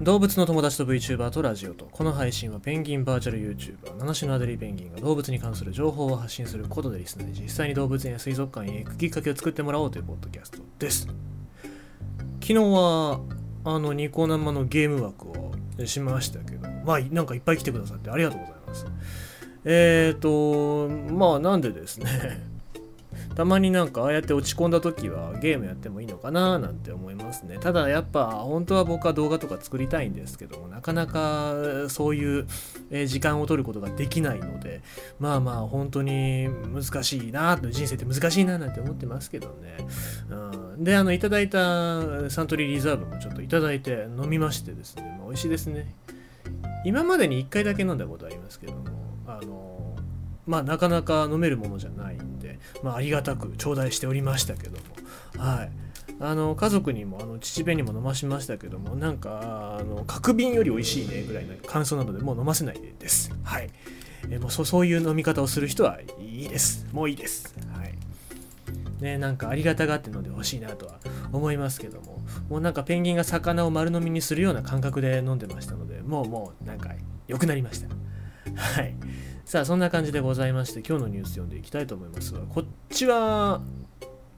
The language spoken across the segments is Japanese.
動物の友達と VTuber とラジオと。この配信はペンギンバーチャル YouTuber 七種のアデリーペンギンが動物に関する情報を発信することでリスナーに実際に動物園や水族館へ行くきっかけを作ってもらおうというポッドキャストです。昨日はあのニコ生のゲーム枠をしましたけどまあなんかいっぱい来てくださってありがとうございます。えーとまあなんでですね。たまになんかああやって落ち込んだ時はゲームやってもいいのかななんて思いますね。ただやっぱ本当は僕は動画とか作りたいんですけどもなかなかそういう時間を取ることができないのでまあまあ本当に難しいな人生って難しいななんて思ってますけどね、うん、であのいただいたサントリーリザーブもちょっといただいて飲みましてですね、まあ、美味しいですね。今までに1回だけ飲んだことありますけどもあのまあなかなか飲めるものじゃない。んまあ、ありがたく頂戴しておりましたけども、はい。あの家族にもあの父弁にも飲ましましたけどもなんかあの角瓶より美味しいねぐらいの感想なのでもう飲ませないです。はい。えもうそそういう飲み方をする人はいいです。もういいです。はい。ねなんかありがたがって飲んでほしいなとは思いますけども。もうなんかペンギンが魚を丸飲みにするような感覚で飲んでましたのでもうもうなんか良くなりました。はい。さあそんな感じでございまして今日のニュース読んでいきたいと思いますがこっちは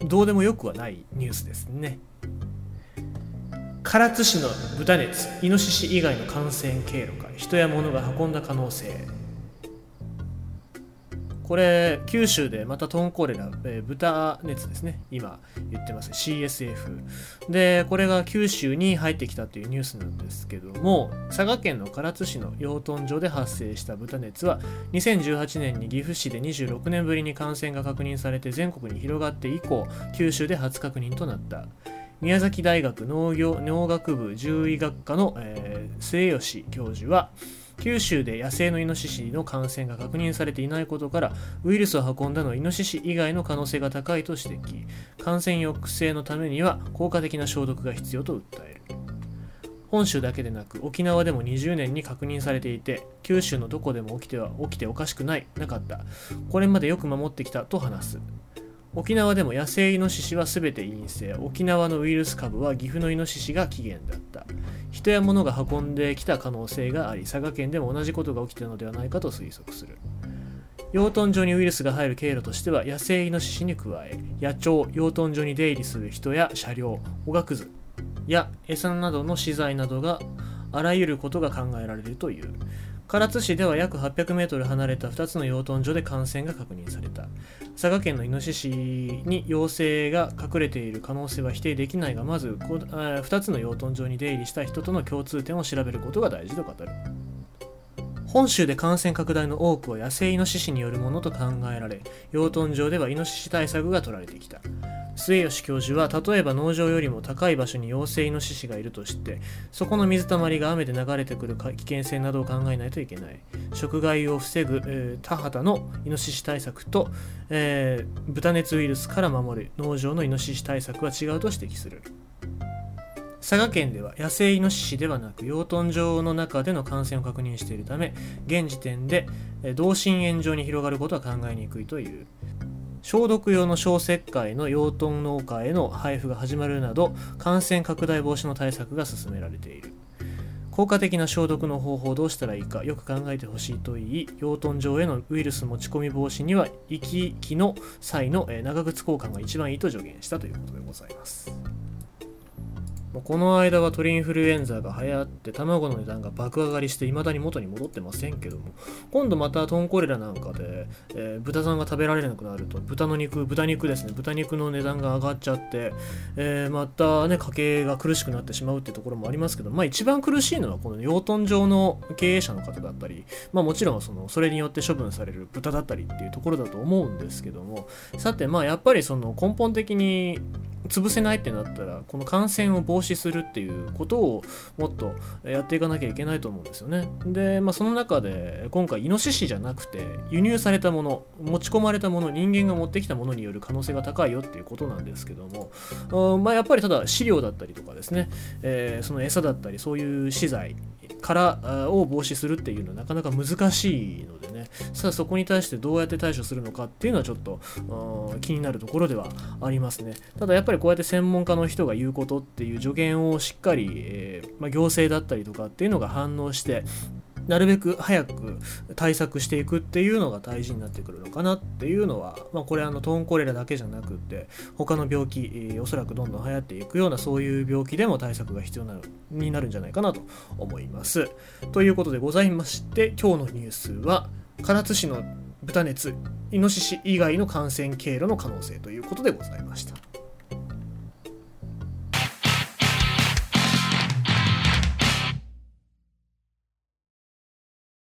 どうでもよくはないニュースですね。唐津市の豚熱イノシシ以外の感染経路か人や物が運んだ可能性。これ、九州でまたトンコレラ、えー、豚熱ですね、今言ってます CSF。で、これが九州に入ってきたというニュースなんですけども、佐賀県の唐津市の養豚場で発生した豚熱は、2018年に岐阜市で26年ぶりに感染が確認されて全国に広がって以降、九州で初確認となった。宮崎大学農業農学部獣医学科の、えー、末吉教授は、九州で野生のイノシシの感染が確認されていないことからウイルスを運んだのはイノシシ以外の可能性が高いと指摘。感染抑制のためには効果的な消毒が必要と訴える。本州だけでなく沖縄でも20年に確認されていて九州のどこでも起きては起きておかしくないなかった。これまでよく守ってきたと話す。沖縄でも野生イノシシは全て陰性。沖縄のウイルス株は岐阜のイノシシが起源だった。人や物が運んできた可能性があり佐賀県でも同じことが起きてるのではないかと推測する。養豚場にウイルスが入る経路としては野生イノシシに加え野鳥養豚場に出入りする人や車両おがくずや餌などの資材などがあらゆることが考えられるという。唐津市では約800メートル離れた2つの養豚場で感染が確認された。佐賀県のイノシシに陽性が隠れている可能性は否定できないが、まず2つの養豚場に出入りした人との共通点を調べることが大事と語る。本州で感染拡大の多くは野生イノシシによるものと考えられ、養豚場ではイノシシ対策が取られてきた。末吉教授は例えば農場よりも高い場所に陽性イノシシがいるとしてそこの水たまりが雨で流れてくる危険性などを考えないといけない。食害を防ぐ、えー、田畑のイノシシ対策と、えー、豚熱ウイルスから守る。農場のイノシシ対策は違うと指摘する。佐賀県では野生イノシシではなく養豚場の中での感染を確認しているため現時点で同心円状に広がることは考えにくいという。消毒用の消石灰の養豚農家への配布が始まるなど感染拡大防止の対策が進められている効果的な消毒の方法をどうしたらいいかよく考えてほしいといい養豚場へのウイルス持ち込み防止には行き来の際の長靴交換が一番いいと助言したということでございます。この間は鳥インフルエンザが流行って卵の値段が爆上がりして未だに元に戻ってませんけども今度またトンコレラなんかで、えー、豚さんが食べられなくなると豚の肉豚肉ですね豚肉の値段が上がっちゃって、えー、またね家計が苦しくなってしまうってところもありますけどまあ一番苦しいのはこの養豚場の経営者の方だったりまあもちろんそのそれによって処分される豚だったりっていうところだと思うんですけどもさてまあやっぱりその根本的に潰せないってなったらこの感染を防止するっていうことをもっとやっていかなきゃいけないと思うんですよね。で、まあ、その中で今回イノシシじゃなくて輸入されたもの持ち込まれたもの人間が持ってきたものによる可能性が高いよっていうことなんですけどもまあ、やっぱりただ飼料だったりとかですね、えー、その餌だったりそういう資材からを防止するっていうのはなかなか難しいのでねさあそこに対してどうやって対処するのかっていうのはちょっと気になるところではありますね。ただやっぱりこうやって専門家の人が言うことっていう助言をしっかり、えー、まあ、行政だったりとかっていうのが反応してなるべく早く対策していくっていうのが大事になってくるのかなっていうのは、まあ、これあのトーンコレラだけじゃなくって他の病気、えー、おそらくどんどん流行っていくようなそういう病気でも対策が必要なになるんじゃないかなと思います。ということでございまして今日のニュースは唐津市の豚熱イノシシ以外の感染経路の可能性ということでございました。